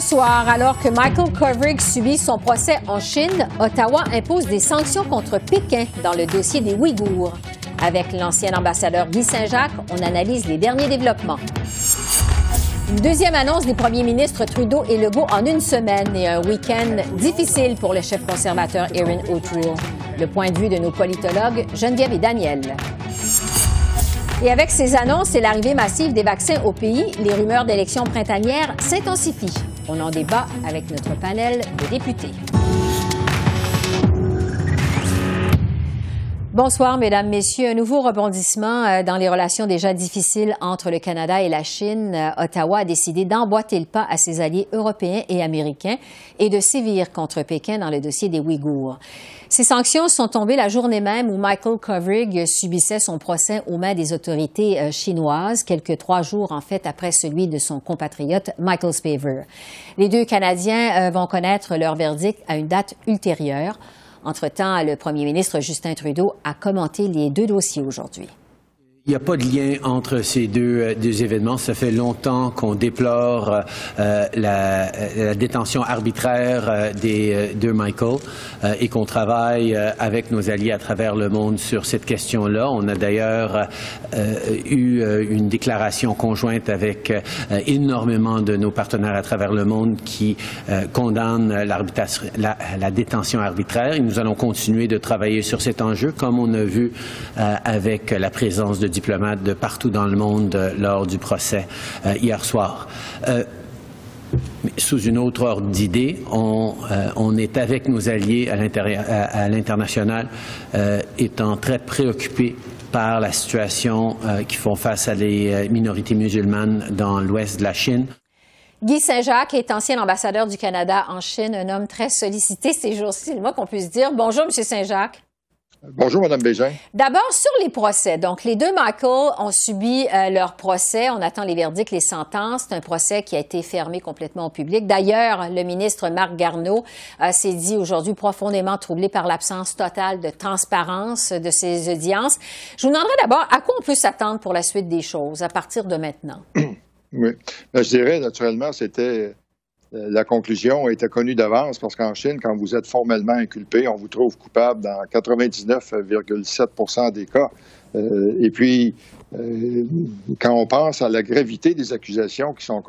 Ce soir, alors que Michael Kovrig subit son procès en Chine, Ottawa impose des sanctions contre Pékin dans le dossier des Ouïghours. Avec l'ancien ambassadeur Guy Saint-Jacques, on analyse les derniers développements. Une deuxième annonce des premiers ministres Trudeau et Legault en une semaine et un week-end difficile pour le chef conservateur Erin O'Toole. Le point de vue de nos politologues Geneviève et Daniel. Et avec ces annonces et l'arrivée massive des vaccins au pays, les rumeurs d'élections printanières s'intensifient. On en débat avec notre panel de députés. Bonsoir, Mesdames, Messieurs. Un nouveau rebondissement euh, dans les relations déjà difficiles entre le Canada et la Chine. Euh, Ottawa a décidé d'emboîter le pas à ses alliés européens et américains et de sévir contre Pékin dans le dossier des Ouïghours. Ces sanctions sont tombées la journée même où Michael Kovrig subissait son procès aux mains des autorités euh, chinoises, quelques trois jours en fait après celui de son compatriote Michael Spavor. Les deux Canadiens euh, vont connaître leur verdict à une date ultérieure. Entre-temps, le premier ministre Justin Trudeau a commenté les deux dossiers aujourd'hui. Il n'y a pas de lien entre ces deux, euh, deux événements. Ça fait longtemps qu'on déplore euh, la, la, détention arbitraire euh, des deux Michael et qu'on travaille avec nos alliés à travers le monde sur cette question-là. On a d'ailleurs eu une déclaration conjointe avec énormément de nos partenaires à travers le monde qui condamnent la, la, détention arbitraire. Et nous allons continuer de travailler sur cet enjeu, comme on a vu avec la présence de diplomates de partout dans le monde euh, lors du procès euh, hier soir. Euh, sous une autre ordre d'idée, on, est avec nos alliés à l'international, étant très préoccupés par la situation qui font face à les minorités musulmanes dans l'ouest de la Chine. Guy Saint-Jacques est ancien ambassadeur du Canada en Chine, un homme très sollicité ces jours-ci, le moins qu'on puisse dire. Bonjour, M. Saint-Jacques. Bonjour, Mme Bégin. D'abord, sur les procès. Donc, les deux Michael ont subi euh, leur procès. On attend les verdicts, les sentences. C'est un procès qui a été fermé complètement au public. D'ailleurs, le ministre Marc Garneau euh, s'est dit aujourd'hui profondément troublé par l'absence totale de transparence de ces audiences. Je vous demanderai d'abord à quoi on peut s'attendre pour la suite des choses à partir de maintenant. oui. Ben, je dirais, naturellement, c'était la conclusion était connue d'avance parce qu'en Chine, quand vous êtes formellement inculpé, on vous trouve coupable dans 99,7% des cas. Euh, et puis, euh, quand on pense à la gravité des accusations qui, sont,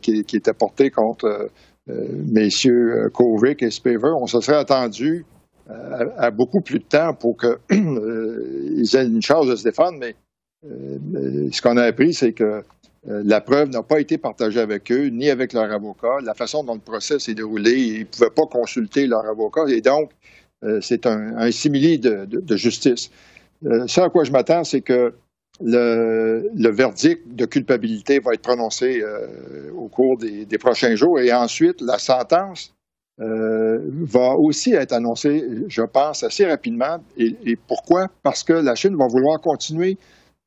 qui, étaient portées contre messieurs Kovic et Spaver, on se serait attendu à, beaucoup plus de temps pour qu'ils aient une chance de se défendre, mais ce qu'on a appris, c'est que euh, la preuve n'a pas été partagée avec eux, ni avec leur avocat. La façon dont le procès s'est déroulé, ils ne pouvaient pas consulter leur avocat. Et donc, euh, c'est un, simili de, justice. Euh, ce à quoi je m'attends, c'est que le, verdict de culpabilité va être prononcé au cours des, prochains jours. Et ensuite, la sentence va aussi être annoncée, je pense, assez rapidement. et pourquoi? Parce que la Chine va vouloir continuer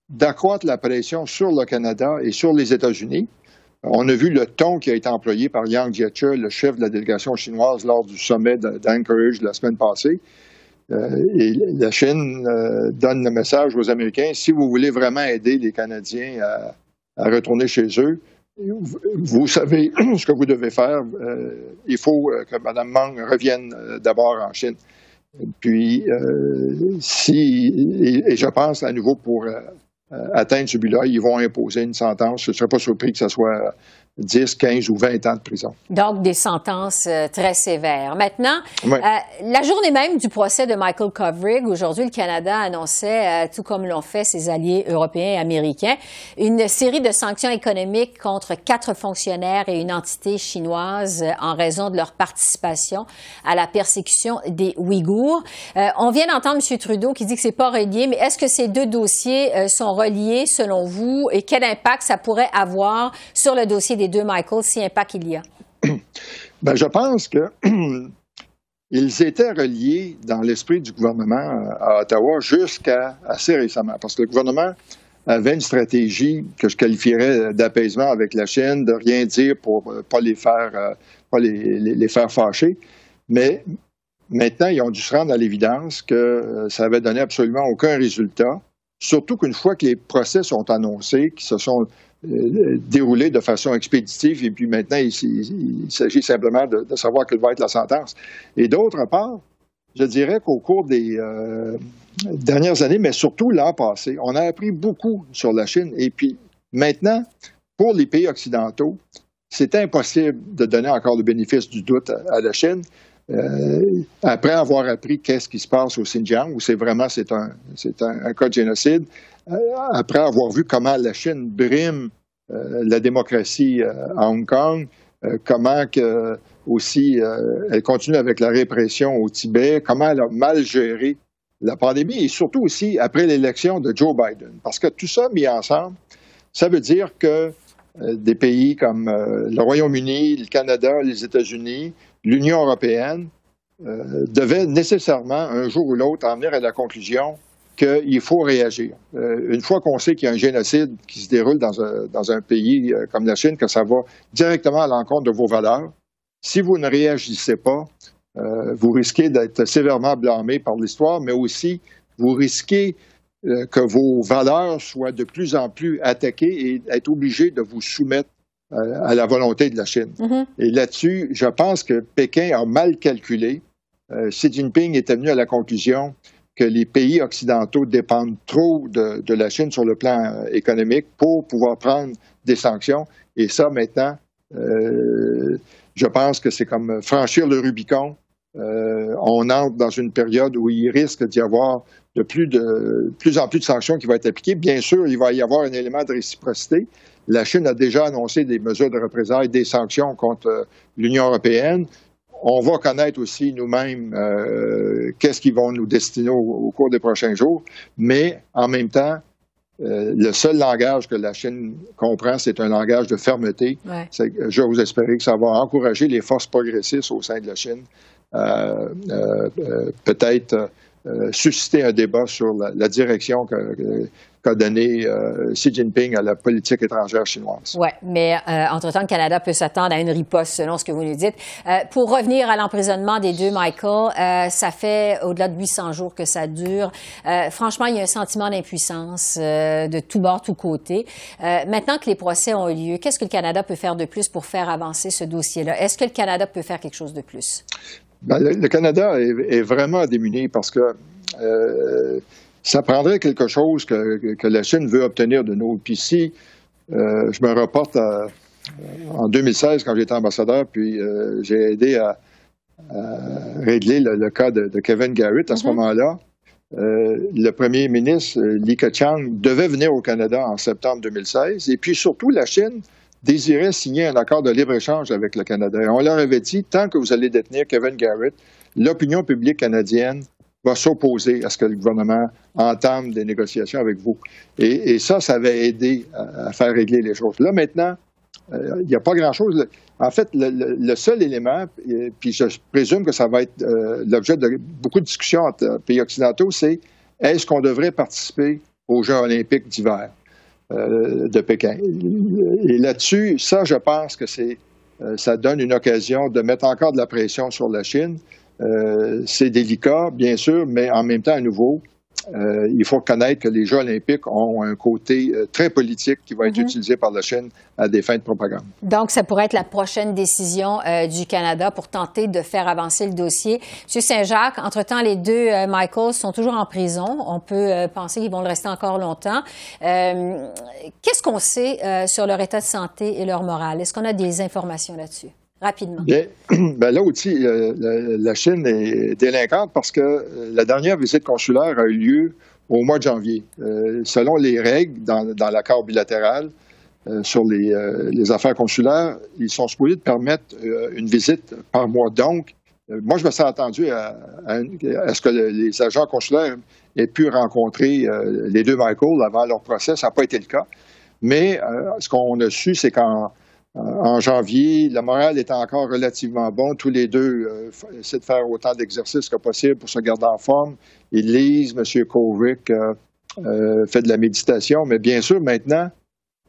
d'accroître la pression sur le Canada et sur les États-Unis. On a vu le ton qui a été employé par Yang Jiechi, le chef de la délégation chinoise, lors du sommet d'Anchorage la semaine passée. Euh, la Chine euh, donne le message aux Américains, si vous voulez vraiment aider les Canadiens à, retourner chez eux, vous savez ce que vous devez faire. Euh, il faut que Mme Meng revienne d'abord en Chine. Puis, si, et, je pense à nouveau pour atteindre ce but-là, ils vont imposer une sentence. Je ne serais pas surpris que ce soit 10, 15 ou 20 ans de prison. Donc, des sentences euh, très sévères. Maintenant, euh, la journée même du procès de Michael Kovrig, aujourd'hui, le Canada annonçait, euh, tout comme l'ont fait ses alliés européens et américains, une série de sanctions économiques contre quatre fonctionnaires et une entité chinoise en raison de leur participation à la persécution des Ouïghours. on vient d'entendre M. Trudeau qui dit que c'est pas relié, mais est-ce que ces deux dossiers sont reliés selon vous et quel impact ça pourrait avoir sur le dossier des deux Michael, si impact il y a? Ben, je pense que ils étaient reliés dans l'esprit du gouvernement à Ottawa jusqu'à assez récemment, parce que le gouvernement avait une stratégie que je qualifierais d'apaisement avec la Chine, de rien dire pour pas les faire, euh, pas les, faire fâcher. Mais maintenant, ils ont dû se rendre à l'évidence que euh, ça avait donné absolument aucun résultat. Surtout qu'une fois que les procès sont annoncés, qui se sont euh, déroulés de façon expéditive, et puis maintenant, il, s'agit simplement de, savoir quelle va être la sentence. Et d'autre part, je dirais qu'au cours des euh, dernières années, mais surtout l'an passé, on a appris beaucoup sur la Chine. Et puis maintenant, pour les pays occidentaux, c'est impossible de donner encore le bénéfice du doute à, la Chine. Euh, après avoir appris qu'est-ce qui se passe au Xinjiang, où c'est vraiment c'est un, un, cas de génocide, après avoir vu comment la Chine brime la démocratie à Hong Kong, comment que aussi, euh, elle continue avec la répression au Tibet, comment elle a mal géré la pandémie et surtout aussi après l'élection de Joe Biden. Parce que tout ça mis ensemble, ça veut dire que euh, des pays comme euh, le Royaume-Uni, le Canada, les États-Unis, l'Union européenne devaient nécessairement, un jour ou l'autre, en venir à la conclusion qu'il faut réagir. une fois qu'on sait qu'il y a un génocide qui se déroule dans un, dans un pays comme la Chine, que ça va directement à l'encontre de vos valeurs, si vous ne réagissez pas, euh, vous risquez d'être sévèrement blâmé par l'histoire, mais aussi vous risquez euh, que vos valeurs soient de plus en plus attaquées et être obligé de vous soumettre euh, à la volonté de la Chine. Mm-hmm. Et là-dessus, je pense que Pékin a mal calculé. Xi Jinping est venu à la conclusion que les pays occidentaux dépendent trop de, la Chine sur le plan économique pour pouvoir prendre des sanctions. Et ça, maintenant, je pense que c'est comme franchir le Rubicon. Euh, on entre dans une période où il risque d'y avoir de plus, de plus en plus de sanctions qui vont être appliquées. Bien sûr, il va y avoir un élément de réciprocité. La Chine a déjà annoncé des mesures de représailles, des sanctions contre euh, l'Union européenne. On va connaître aussi nous-mêmes euh, qu'est-ce qu'ils vont nous destiner au, cours des prochains jours. Mais en même temps, euh, le seul langage que la Chine comprend, c'est un langage de fermeté. Je vous espérer que ça va encourager les forces progressistes au sein de la Chine. Euh, peut-être susciter un débat sur la, direction que, qu'a donné euh, Xi Jinping à la politique étrangère chinoise. Oui, mais euh, entre-temps, le Canada peut s'attendre à une riposte, selon ce que vous nous dites. Euh, pour revenir à l'emprisonnement des deux Michael, ça fait au-delà de 800 jours que ça dure. franchement, il y a un sentiment d'impuissance de tout bord, tout côté. maintenant que les procès ont eu lieu, qu'est-ce que le Canada peut faire de plus pour faire avancer ce dossier-là? Est-ce que le Canada peut faire quelque chose de plus? Ben, le, Canada est, est, vraiment démuni parce que ça prendrait quelque chose que, que, la Chine veut obtenir de nous. Puis si euh, je me reporte en 2016 quand j'étais ambassadeur, puis euh, j'ai aidé à, régler le, cas de, Kevin Garrett à ce mm-hmm. moment-là. Euh, le premier ministre Li Keqiang devait venir au Canada en septembre 2016, et puis surtout la Chine désirait signer un accord de libre-échange avec le Canada. Et on leur avait dit, tant que vous allez détenir Kevin Garrett, l'opinion publique canadienne va s'opposer à ce que le gouvernement entame des négociations avec vous. Et, ça, ça avait aidé à, faire régler les choses. Là, maintenant, euh, il n'y a pas grand-chose. En fait, le, seul élément, puis je présume que ça va être euh, l'objet de beaucoup de discussions entre pays occidentaux, c'est est-ce qu'on devrait participer aux Jeux olympiques d'hiver euh, de Pékin? Et là-dessus, ça, je pense que c'est ça donne une occasion de mettre encore de la pression sur la Chine euh, c'est délicat, bien sûr, mais en même temps, à nouveau, euh, il faut reconnaître que les Jeux olympiques ont un côté euh, très politique qui va être mhm. utilisé par la Chine à des fins de propagande. Donc, ça pourrait être la prochaine décision du Canada pour tenter de faire avancer le dossier. Monsieur Saint-Jacques, entre-temps, les deux Michaels sont toujours en prison. On peut penser qu'ils vont le rester encore longtemps. Qu'est-ce qu'on sait sur leur état de santé et leur morale? Est-ce qu'on a des informations là-dessus? Rapidement? Bien, ben là aussi, euh, la, Chine est délinquante parce que euh, la dernière visite consulaire a eu lieu au mois de janvier. Euh, selon les règles dans, l'accord bilatéral sur les, affaires consulaires, ils sont supposés de permettre une visite par mois. Donc, moi, je me suis attendu à, ce que les agents consulaires aient pu rencontrer les deux Michael avant leur procès. Ça n'a pas été le cas. Mais ce qu'on a su, c'est qu'en en janvier. Le moral est encore relativement bon. Tous les deux euh, essaient de faire autant d'exercices que possible pour se garder en forme. Ils lisent. M. Kovic euh, euh, fait de la méditation. Mais bien sûr, maintenant,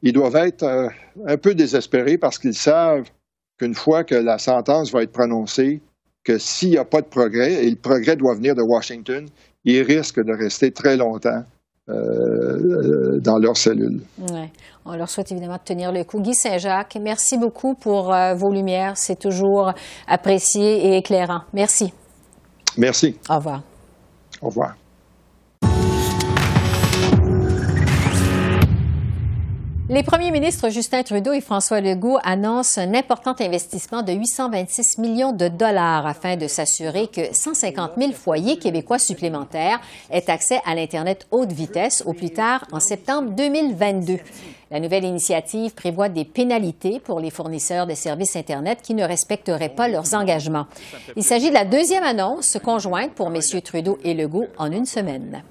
ils doivent être un peu désespérés parce qu'ils savent qu'une fois que la sentence va être prononcée, que s'il n'y a pas de progrès, et le progrès doit venir de Washington, ils risquent de rester très longtemps euh, dans leurs cellules. Ouais. On leur souhaite évidemment de tenir le coup. Guy Saint-Jacques, merci beaucoup pour euh, vos lumières. C'est toujours apprécié et éclairant. Merci. Merci. Au revoir. Au revoir. Les premiers ministres Justin Trudeau et François Legault annoncent un important investissement de 826 millions de dollars afin de s'assurer que 150 000 foyers québécois supplémentaires aient accès à l'Internet haute vitesse au plus tard en septembre 2022. La nouvelle initiative prévoit des pénalités pour les fournisseurs de services Internet qui ne respecteraient pas leurs engagements. Il s'agit de la deuxième annonce conjointe pour messieurs Trudeau et Legault en une semaine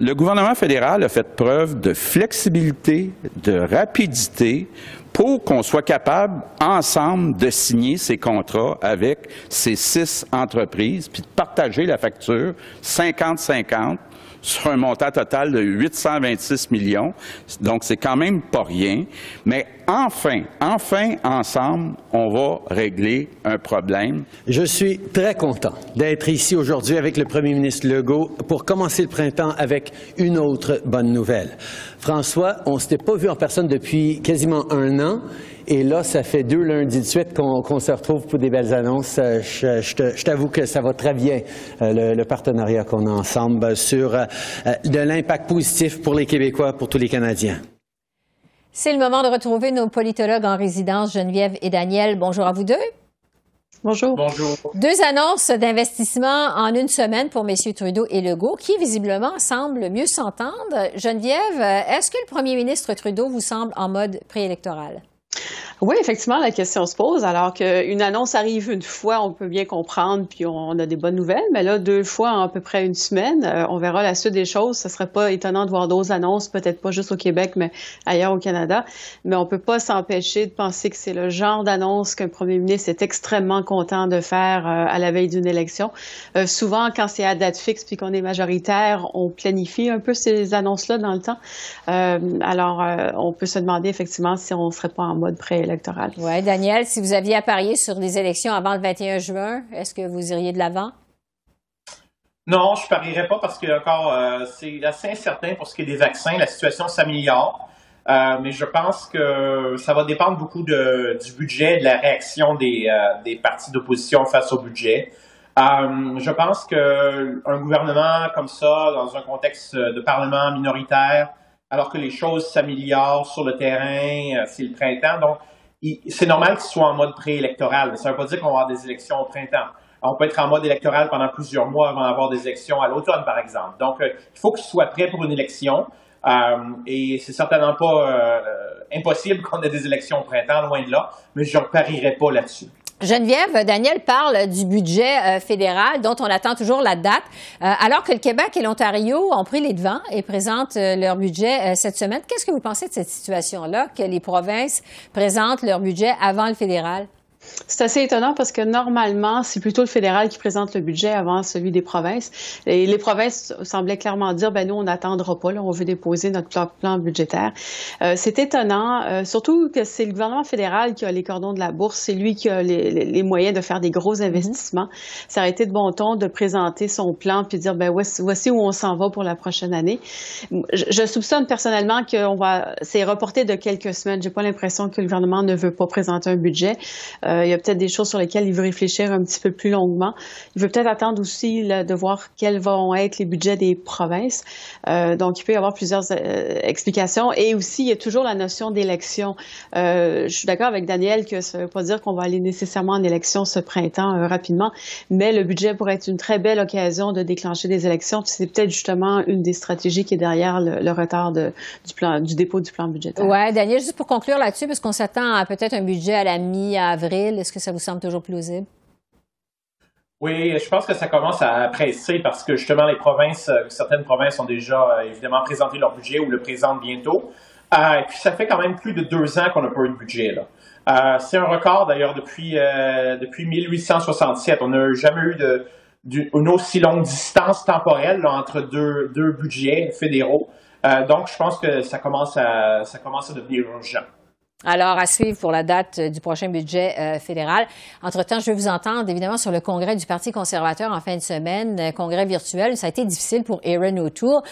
le gouvernement fédéral a fait preuve de flexibilité, de rapidité pour qu'on soit capable ensemble de signer ces contrats avec ces six entreprises, puis de partager la facture 50-50 sur un montant total de 826 millions. Donc, c'est quand même pas rien. Mais enfin, enfin, ensemble, on va régler un problème. Je suis très content d'être ici aujourd'hui avec le premier ministre Legault pour commencer le printemps avec une autre bonne nouvelle. François, on ne s'était pas vu en personne depuis quasiment un an. Et là, ça fait deux lundis de suite qu'on se retrouve pour des belles annonces. Euh, je, t'avoue que ça va très bien, euh, le, partenariat qu'on a ensemble sur euh, de l'impact positif pour les Québécois, pour tous les Canadiens. C'est le moment de retrouver nos politologues en résidence, Geneviève et Daniel. Bonjour à vous deux. Bonjour. Bonjour. Deux annonces d'investissement en une semaine pour messieurs Trudeau et Legault qui visiblement semblent mieux s'entendre. Geneviève, est-ce que le premier ministre Trudeau vous semble en mode préélectoral? Oui, effectivement, la question se pose. Alors qu'une annonce arrive une fois, on peut bien comprendre, puis on a des bonnes nouvelles. Mais là, deux fois en à peu près une semaine, euh, on verra la suite des choses. Ce serait pas étonnant de voir d'autres annonces, peut-être pas juste au Québec, mais ailleurs au Canada. Mais on peut pas s'empêcher de penser que c'est le genre d'annonce qu'un premier ministre est extrêmement content de faire euh, à la veille d'une élection. Euh, souvent, quand c'est à date fixe puis qu'on est majoritaire, on planifie un peu ces annonces-là dans le temps. alors, on peut se demander effectivement si on serait pas en mode pré oui, Daniel, si vous aviez à parier sur des élections avant le 21 juin, est-ce que vous iriez de l'avant? Non, je ne parierais pas parce que encore euh, c'est assez incertain pour ce qui est des vaccins. La situation s'améliore. Euh, mais je pense que ça va dépendre beaucoup du budget, de la réaction des, euh, des partis d'opposition face au budget. je pense qu'un gouvernement comme ça, dans un contexte de parlement minoritaire, alors que les choses s'améliorent sur le terrain, c'est le printemps. Donc, c'est normal qu'il soit en mode préélectoral, mais ça ne veut pas dire qu'on va avoir des élections au printemps. On peut être en mode électoral pendant plusieurs mois avant d'avoir des élections à l'automne, par exemple. Donc, euh, il faut qu'il soit prêt pour une élection. Euh, et c'est certainement pas euh, impossible qu'on ait des élections au printemps, loin de là, mais je ne parierai pas là-dessus. Geneviève, Daniel parle du budget euh, fédéral dont on attend toujours la date, euh, alors que le Québec et l'Ontario ont pris les devants et présentent euh, leur budget cette semaine. Qu'est-ce que vous pensez de cette situation-là, que les provinces présentent leur budget avant le fédéral? C'est assez étonnant parce que normalement, c'est plutôt le fédéral qui présente le budget avant celui des provinces. Et les provinces semblaient clairement dire, ben nous, on n'attendra pas, là, on veut déposer notre plan, budgétaire. Euh, c'est étonnant, euh, surtout que c'est le gouvernement fédéral qui a les cordons de la bourse, c'est lui qui a les, moyens de faire des gros investissements. Ça aurait été de bon ton de présenter son plan puis dire, ben voici, où on s'en va pour la prochaine année. Je, soupçonne personnellement qu'on va, c'est reporté de quelques semaines. J'ai pas l'impression que le gouvernement ne veut pas présenter un budget. Euh, il y a peut-être des choses sur lesquelles il veut réfléchir un petit peu plus longuement. Il veut peut-être attendre aussi de voir quels vont être les budgets des provinces. Euh, donc, il peut y avoir plusieurs euh, explications. Et aussi, il y a toujours la notion d'élection. je suis d'accord avec Daniel que ça ne veut pas dire qu'on va aller nécessairement en élection ce printemps rapidement, mais le budget pourrait être une très belle occasion de déclencher des élections. C'est peut-être justement une des stratégies qui est derrière le, retard du, du dépôt du plan budgétaire. Oui, Daniel, juste pour conclure là-dessus, parce qu'on s'attend à peut-être un budget à la mi-avril est-ce que ça vous semble toujours plausible? Oui, je pense que ça commence à presser parce que justement les provinces, euh, certaines provinces ont déjà euh, évidemment présenté leur budget ou le présentent bientôt. et puis, ça fait quand même plus de deux ans qu'on n'a pas eu de budget. C'est un record, d'ailleurs, depuis, depuis 1867. On n'a jamais eu de, une aussi longue distance temporelle entre deux, deux budgets fédéraux. donc, je pense que ça commence à, ça commence à devenir urgent. Alors, à suivre pour la date euh, du prochain budget euh, fédéral. Entre-temps, je vais vous entendre évidemment sur le congrès du Parti conservateur en fin de semaine, euh, congrès virtuel. Ça a été difficile pour Aaron O'Toole.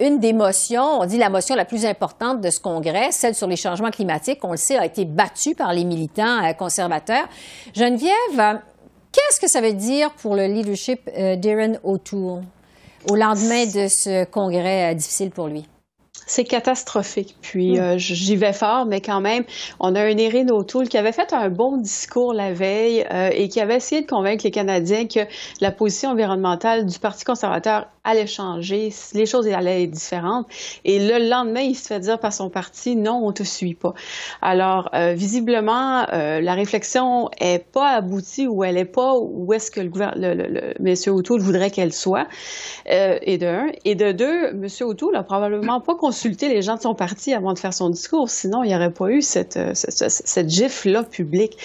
une des motions, on dit la motion la plus importante de ce congrès, celle sur les changements climatiques, on le sait, a été battue par les militants conservateurs. Geneviève, qu'est-ce que ça veut dire pour le leadership d'Aaron O'Toole au lendemain de ce congrès difficile pour lui? C'est catastrophique. Puis hmm. euh, j'y vais fort, mais quand même, on a un Erin O'Toole qui avait fait un bon discours la veille euh, et qui avait essayé de convaincre les Canadiens que la position environnementale du Parti conservateur allait changer, les choses allaient être différentes. Et le lendemain, il se fait dire par son parti, non, on te suit pas. Alors, euh, visiblement, la réflexion est pas aboutie ou elle est pas où est-ce que le, le, le, le M. O'Toole voudrait qu'elle soit. et de un. Et de deux, M. O'Toole a probablement pas consulter les gens de son parti avant de faire son discours, sinon il n'y aurait pas eu cette, euh, cette gifle-là publique.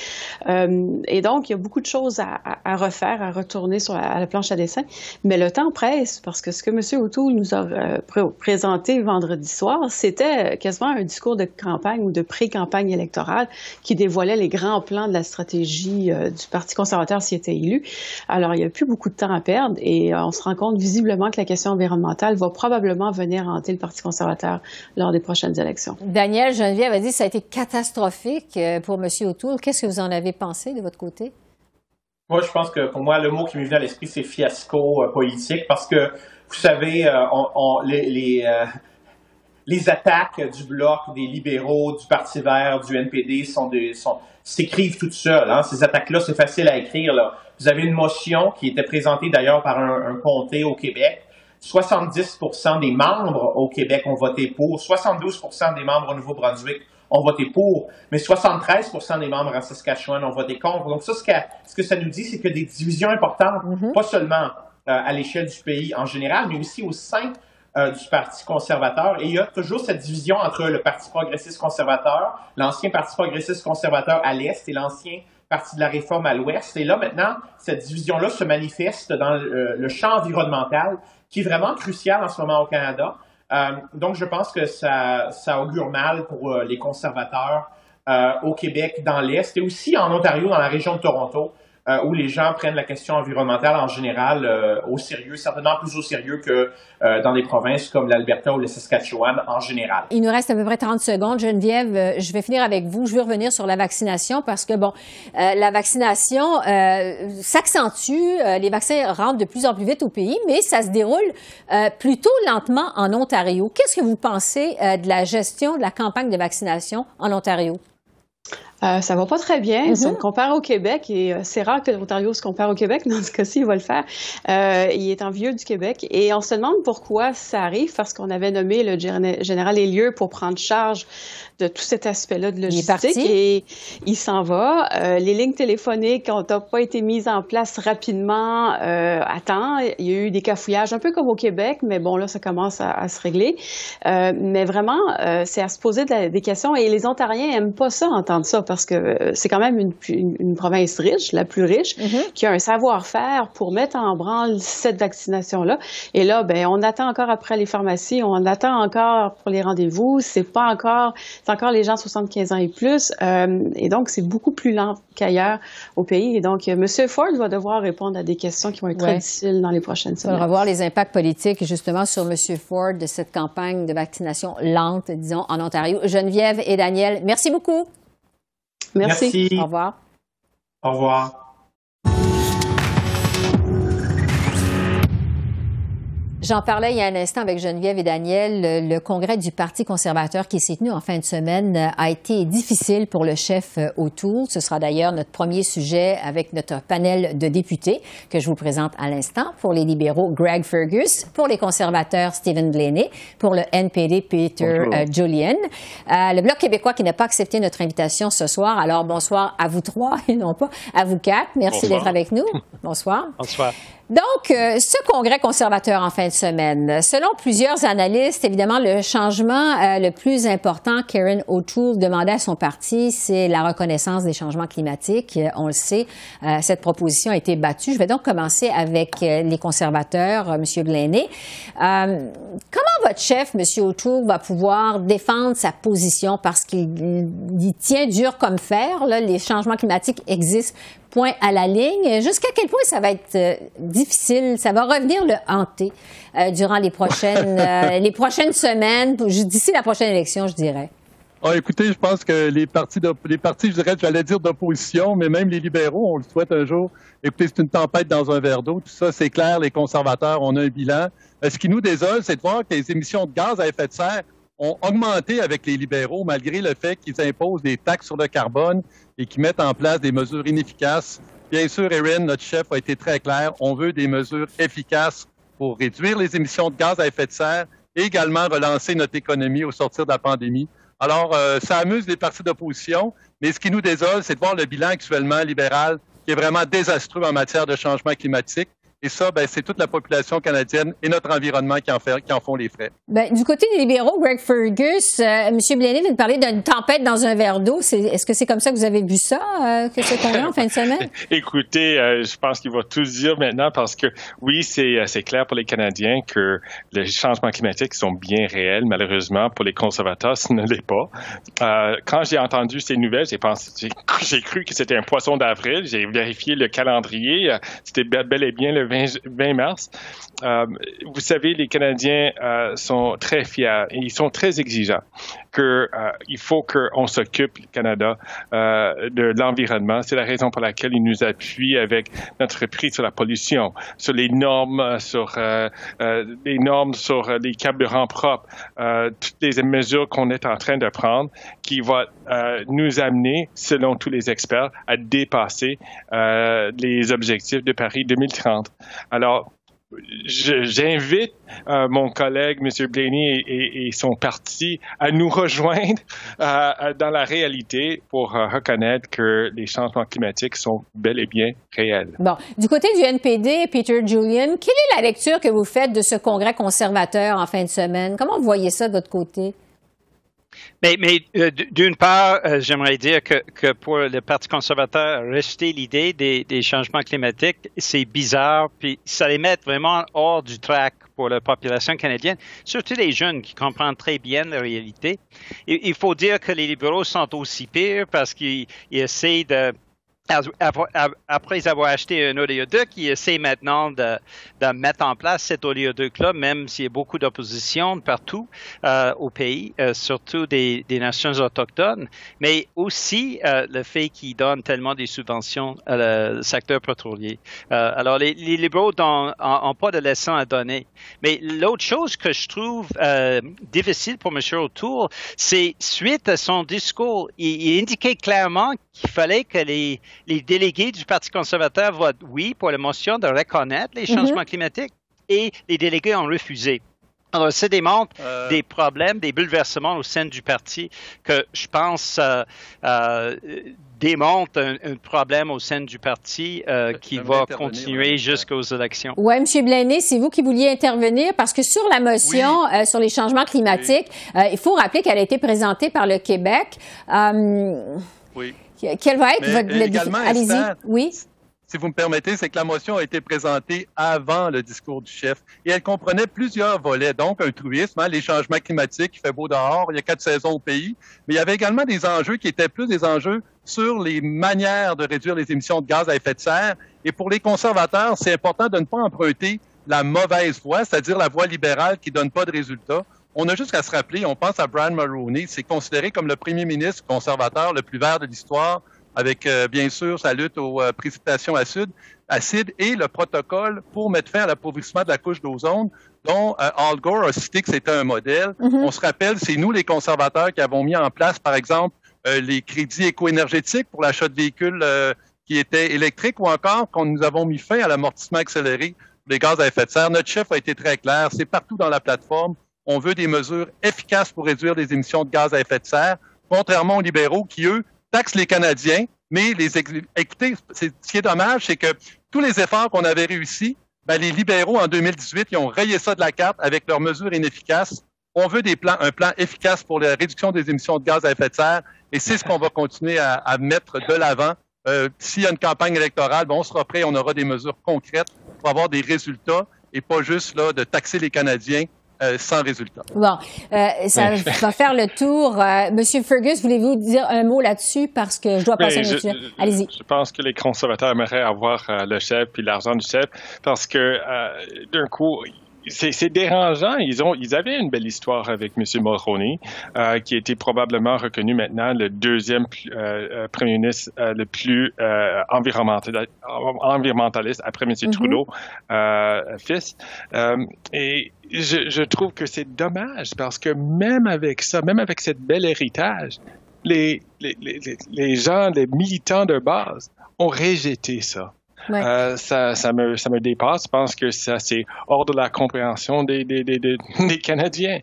Euh, et donc, il y a beaucoup de choses à, refaire, à retourner sur la, planche à dessin, mais le temps presse parce que ce que M. O'Toole nous a euh, présenté vendredi soir, c'était quasiment un discours de campagne ou de pré-campagne électorale qui dévoilait les grands plans de la stratégie du Parti conservateur s'il était élu. Alors, il n'y a plus beaucoup de temps à perdre et on se rend compte visiblement que la question environnementale va probablement venir hanter le Parti conservateur lors des prochaines élections. Daniel Geneviève a dit que ça a été catastrophique euh, pour M. O'Toole. Qu'est-ce que vous en avez pensé de votre côté? Moi, je pense que pour moi, le mot qui me vient à l'esprit, c'est fiasco euh, politique parce que, vous savez, euh, les, les, attaques du Bloc, des libéraux, du Parti vert, du NPD sont s'écrivent toutes seules. Hein. Ces attaques-là, c'est facile à écrire. Vous avez une motion qui était présentée d'ailleurs par un comté au Québec 70% des membres au Québec ont voté pour, 72% des membres au Nouveau-Brunswick ont voté pour, mais 73% des membres en Saskatchewan ont voté contre. Donc ça, ce que, ce que ça nous dit, c'est que des divisions importantes, mm-hmm. pas seulement euh, à l'échelle du pays en général, mais aussi au sein euh, du Parti conservateur. Et il y a toujours cette division entre le Parti progressiste conservateur, l'ancien Parti progressiste conservateur à l'Est et l'ancien Parti de la réforme à l'Ouest. Et là, maintenant, cette division-là se manifeste dans le, le champ environnemental qui est vraiment crucial en ce moment au Canada. Euh, donc, je pense que ça, augure mal pour euh, les conservateurs euh, au Québec, dans l'Est, et aussi en Ontario, dans la région de Toronto. Euh, où les gens prennent la question environnementale en général euh, au sérieux, certainement plus au sérieux que euh, dans des provinces comme l'Alberta ou le Saskatchewan en général. Il nous reste à peu près 30 secondes. Geneviève, je vais finir avec vous. Je veux revenir sur la vaccination parce que, bon, la vaccination s'accentue. les vaccins rentrent de plus en plus vite au pays, mais ça se déroule plutôt lentement en Ontario. Qu'est-ce que vous pensez de la gestion de la campagne de vaccination en Ontario? Euh, ça va pas très bien. Si on mm-hmm. compare au Québec, et euh, c'est rare que l'Ontario se compare au Québec, dans ce cas-ci, il va le faire. Euh, il est en vieux du Québec. Et on se demande pourquoi ça arrive, parce qu'on avait nommé le général Elieu pour prendre charge de tout cet aspect-là de logistique. Il et il s'en va. Euh, les lignes téléphoniques n'ont pas été mises en place rapidement euh, à temps. Il y a eu des cafouillages, un peu comme au Québec, mais bon, là, ça commence à, se régler. Euh, mais vraiment, euh, c'est à se poser des questions. Et les Ontariens aiment pas ça, entendre ça, parce que c'est quand même une, une, province riche, la plus riche, mm-hmm. qui a un savoir-faire pour mettre en branle cette vaccination-là. Et là, ben, on attend encore après les pharmacies, on attend encore pour les rendez-vous. C'est pas encore encore les gens 75 ans et plus. Euh, et donc, c'est beaucoup plus lent qu'ailleurs au pays. Et donc, M. Ford va devoir répondre à des questions qui vont être très difficiles dans les prochaines semaines. On va voir les impacts politiques, justement, sur M. Ford de cette campagne de vaccination lente, disons, en Ontario. Geneviève et Daniel, merci beaucoup. merci. Au revoir. Au revoir. J'en parlais il y a un instant avec Geneviève et Daniel. Le, congrès du Parti conservateur qui s'est tenu en fin de semaine a été difficile pour le chef euh, O'Toole. Ce sera d'ailleurs notre premier sujet avec notre panel de députés que je vous présente à l'instant. Pour les libéraux, Greg Fergus. Pour les conservateurs, Stephen Blaney. Pour le NPD, Peter euh, Julian. Euh, le Bloc québécois qui n'a pas accepté notre invitation ce soir. Alors bonsoir à vous trois et non pas à vous quatre. Merci d'être avec nous. Bonsoir. Bonsoir. Donc, euh, ce congrès conservateur en fin de semaine, selon plusieurs analystes, évidemment, le changement euh, le plus important Karen O'Toole demandait à son parti, c'est la reconnaissance des changements climatiques. Euh, on le sait, cette proposition a été battue. Je vais donc commencer avec les conservateurs, M. Blaney. comment votre chef, M. O'Toole, va pouvoir défendre sa position? Parce qu'il tient dur comme fer? Là, les changements climatiques existent point à la ligne. Jusqu'à quel point ça va être euh, difficile, ça va revenir le hanter euh, durant les prochaines, euh, les prochaines semaines, d'ici la prochaine élection, je dirais. Ah, écoutez, je pense que les partis, les partis, je dirais, j'allais dire d'opposition, mais même les libéraux, on le souhaite un jour. Écoutez, c'est une tempête dans un verre d'eau. Tout ça, c'est clair. Les conservateurs, on a un bilan. Ce qui nous désole, c'est de voir que les émissions de gaz à effet de serre ont augmenté avec les libéraux, malgré le fait qu'ils imposent des taxes sur le carbone et qu'ils mettent en place des mesures inefficaces. Bien sûr, Erin, notre chef, a été très clair. On veut des mesures efficaces pour réduire les émissions de gaz à effet de serre et également relancer notre économie au sortir de la pandémie. Alors, euh, ça amuse les partis d'opposition, mais ce qui nous désole, c'est de voir le bilan actuellement libéral qui est vraiment désastreux en matière de changement climatique. Et ça, ben, c'est toute la population canadienne et notre environnement qui en, fait, qui en font les frais. Ben, du côté des libéraux, Greg Fergus, euh, M. Blaney vient de parler d'une tempête dans un verre d'eau. Est-ce que c'est comme ça que vous avez vu ça, euh, que c'est en fin de semaine? Écoutez, euh, je pense qu'il va tout dire maintenant parce que oui, c'est clair pour les Canadiens que les changements climatiques sont bien réels. Malheureusement, pour les conservateurs, ce ne l'est pas. quand j'ai entendu ces nouvelles, j'ai pensé, j'ai cru que c'était un poisson d'avril. J'ai vérifié le calendrier. C'était bel et bien le 20, mars. Euh, vous savez, les Canadiens euh, sont très fiers et ils sont très exigeants qu'il euh, faut qu'on s'occupe, le Canada, de l'environnement. C'est la raison pour laquelle ils nous appuient avec notre prix sur la pollution, sur les normes, sur les normes sur les carburants propres, toutes les mesures qu'on est en train de prendre qui vont nous amener, selon tous les experts, à dépasser les objectifs de Paris 2030. Alors, j'invite euh, mon collègue, M. Blaney, et, son parti à nous rejoindre euh, dans la réalité pour euh, reconnaître que les changements climatiques sont bel et bien réels. Bon, du côté du NPD, Peter Julian, quelle est la lecture que vous faites de ce congrès conservateur en fin de semaine? Comment vous voyez ça de votre côté? Mais, euh, d'une part, euh, j'aimerais dire que, pour le Parti conservateur, rester l'idée des, changements climatiques, c'est bizarre, puis ça les met vraiment hors du track pour la population canadienne, surtout les jeunes qui comprennent très bien la réalité. il faut dire que les libéraux sont aussi pires parce qu'ils essaient de après avoir acheté un oléoduc, il essaie maintenant de, mettre en place cet oléoduc-là, même s'il y a beaucoup d'opposition partout euh, au pays, euh, surtout des, nations autochtones, mais aussi euh, le fait qu'il donne tellement des subventions au secteur pétrolier. Alors, les, libéraux n'ont pas de leçons à donner. Mais l'autre chose que je trouve difficile pour M. O'Toole, c'est suite à son discours, il indiquait clairement qu'il fallait que les les délégués du Parti conservateur votent oui pour la motion de reconnaître les changements mhm. climatiques et les délégués ont refusé. Alors, ça démontre euh. des problèmes, des bouleversements au sein du parti que je pense euh, euh, démontrent un, problème au sein du parti qui va continuer jusqu'aux élections. Oui, M. Blaney, c'est vous qui vouliez intervenir parce que sur la motion sur les changements climatiques, il faut rappeler qu'elle a été présentée par le Québec. oui. Quel va être votre... Allez-y. Oui si vous me permettez, c'est que la motion a été présentée avant le discours du chef et elle comprenait plusieurs volets, donc un truisme, hein, les changements climatiques, il fait beau dehors, il y a quatre saisons au pays, mais il y avait également des enjeux qui étaient plus des enjeux sur les manières de réduire les émissions de gaz à effet de serre. Et pour les conservateurs, c'est important de ne pas emprunter la mauvaise voie, c'est-à-dire la voie libérale qui donne pas de résultats. On a juste qu'à se rappeler, on pense à Brian Mulroney, c'est considéré comme le premier ministre conservateur le plus vert de l'histoire, avec euh, bien sûr sa lutte aux euh, précipitations acides, acides et le protocole pour mettre fin à l'appauvrissement de la couche d'ozone, dont euh, Al Gore a cité que c'était un modèle. Mm-hmm. On se rappelle, c'est nous les conservateurs qui avons mis en place, par exemple, les crédits éco-énergétiques pour l'achat de véhicules qui étaient électriques ou encore quand nous avons mis fin à l'amortissement accéléré des gaz à effet de serre. Notre chef a été très clair, c'est partout dans la plateforme on veut des mesures efficaces pour réduire les émissions de gaz à effet de serre, contrairement aux libéraux qui, eux, taxent les Canadiens, mais les écoutez, ce qui est dommage, c'est que tous les efforts qu'on avait réussi, Ben, les libéraux, en 2018, ils ont rayé ça de la carte avec leurs mesures inefficaces. On veut un plan efficace pour la réduction des émissions de gaz à effet de serre et c'est ce qu'on va continuer à, mettre de l'avant. Euh, S'il y a une campagne électorale, ben, on sera prêt, on aura des mesures concrètes pour avoir des résultats et pas juste là, de taxer les Canadiens euh, sans résultat. Bon, euh, ça va faire le tour. Euh, Monsieur Fergus, voulez-vous dire un mot là-dessus? Parce que je dois passer à Allez-y. Je pense que les conservateurs aimeraient avoir le chef puis l'argent du chef parce que d'un coup, c'est dérangeant. Ils ont, ils avaient une belle histoire avec M. Mulroney, euh, qui était probablement reconnu maintenant le deuxième euh, euh, premier ministre le plus environnementaliste après M. Mm-hmm. Trudeau, fils. et je, je, trouve que c'est dommage parce que même avec ça, même avec cette bel héritage, les, les, les, les gens, les militants de base ont rejeté ça. Euh, ça, ça, me, ça me dépasse. Je pense que ça, c'est hors de la compréhension des, des, des, des Canadiens.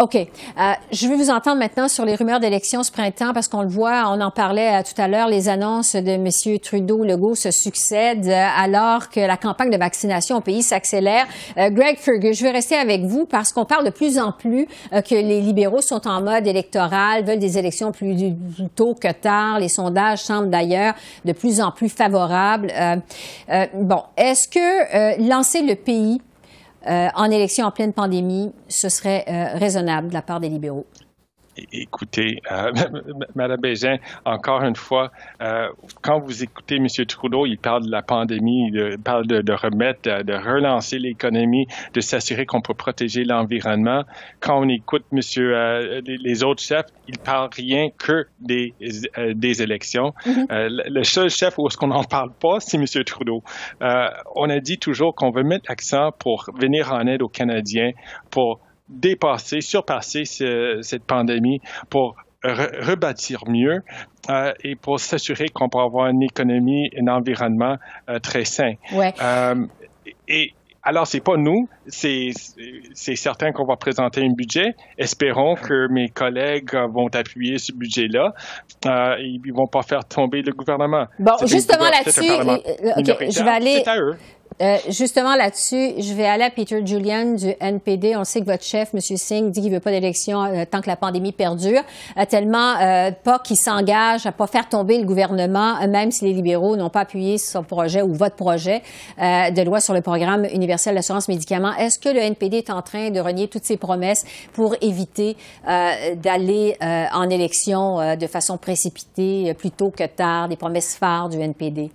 OK. Euh, je vais vous entendre maintenant sur les rumeurs d'élections ce printemps parce qu'on le voit, on en parlait euh, tout à l'heure, les annonces de M. Trudeau-Legault se succèdent euh, alors que la campagne de vaccination au pays s'accélère. Greg Fergus, je vais rester avec vous parce qu'on parle de plus en plus que les libéraux sont en mode électoral, veulent des élections plus, tôt que tard. Les sondages semblent d'ailleurs de plus en plus favorables. bon, est-ce que lancer le pays euh, en élection en pleine pandémie, ce serait euh, raisonnable de la part des libéraux? Écoutez, euh, Madame Bégin, encore une fois, euh, quand vous écoutez M. Trudeau, il parle de la pandémie, il parle de, remettre, de, relancer l'économie, de s'assurer qu'on peut protéger l'environnement. Quand on écoute Monsieur euh, les, autres chefs, ils parlent rien que des, euh, des élections. Mm-hmm. Euh, le seul chef où est-ce qu'on n'en parle pas, c'est M. Trudeau. on a dit toujours qu'on veut mettre l'accent pour venir en aide aux Canadiens, pour dépasser, surpasser cette pandémie pour rebâtir mieux euh, et pour s'assurer qu'on peut avoir une économie, un environnement euh, très sain. Ouais. Euh, et alors, c'est pas nous, c'est certain qu'on va présenter un budget. Espérons que mes collègues vont appuyer ce budget-là. Euh, ils vont pas faire tomber le gouvernement. Bon, justement là-dessus, je vais aller. C'est à eux. Euh, justement là-dessus, je vais aller à Peter Julian du NPD. On sait que votre chef, M. Singh, dit qu'il veut pas d'élection euh, tant que la pandémie perdure, euh, tellement pas qu'il s'engage à pas faire tomber le gouvernement, même si les libéraux n'ont pas appuyé son projet ou votre projet de loi sur le programme universel d'assurance médicaments. Est-ce que le NPD est en train de renier toutes ses promesses pour éviter d'aller en élection de façon précipitée, plutôt que tard, des promesses phares du NPD?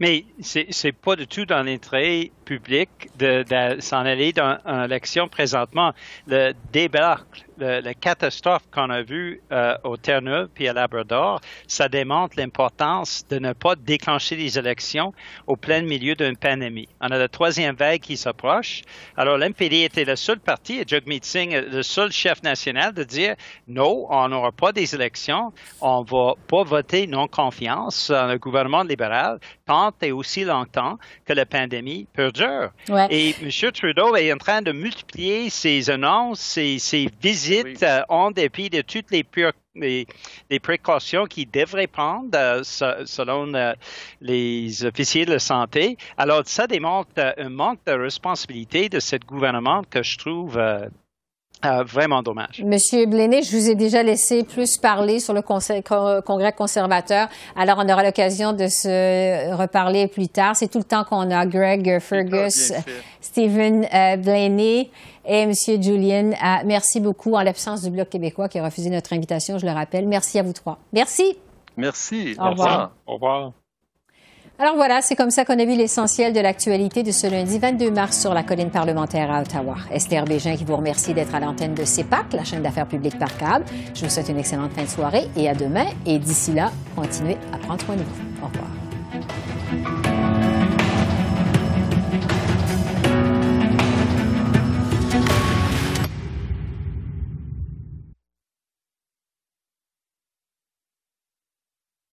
Mais c'est pas du tout dans l'intérêt de, s'en aller dans une élection présentement. Le débâcle la catastrophe qu'on a vue euh, au Terre-Neuve puis à Labrador, ça démontre l'importance de ne pas déclencher les élections au plein milieu d'une pandémie. On a la troisième vague qui s'approche. Alors, l'MPD était le seul parti, et Jagmeet Singh, le seul chef national, de dire non, on n'aura pas des élections, on va pas voter non confiance dans le gouvernement libéral tant et aussi longtemps que la pandémie perdure. Et M. Trudeau est en train de multiplier ses annonces, ses, ses visites euh, en dépit de toutes les, les, précautions qu'il devrait prendre euh, selon euh, les officiers de santé. Alors, ça démontre un manque de responsabilité de ce gouvernement que je trouve vraiment dommage. Monsieur Bléné, je vous ai déjà laissé plus parler sur le congrès conservateur. Alors, on aura l'occasion de se reparler plus tard. C'est tout le temps qu'on a. Greg Fergus, Stephen Blaney et M. Julian. Euh, merci beaucoup en l'absence du Bloc québécois qui a refusé notre invitation, je le rappelle. Merci à vous trois. Merci. Merci. Au revoir. Au revoir. Alors voilà, c'est comme ça qu'on a vu l'essentiel de l'actualité de ce lundi 22 mars sur la colline parlementaire à Ottawa. Esther Bégin qui vous remercie d'être à l'antenne de CEPAC, la chaîne d'affaires publiques par câble. Je vous souhaite une excellente fin de soirée et à demain. Et d'ici là, continuez à prendre soin de vous. Au revoir.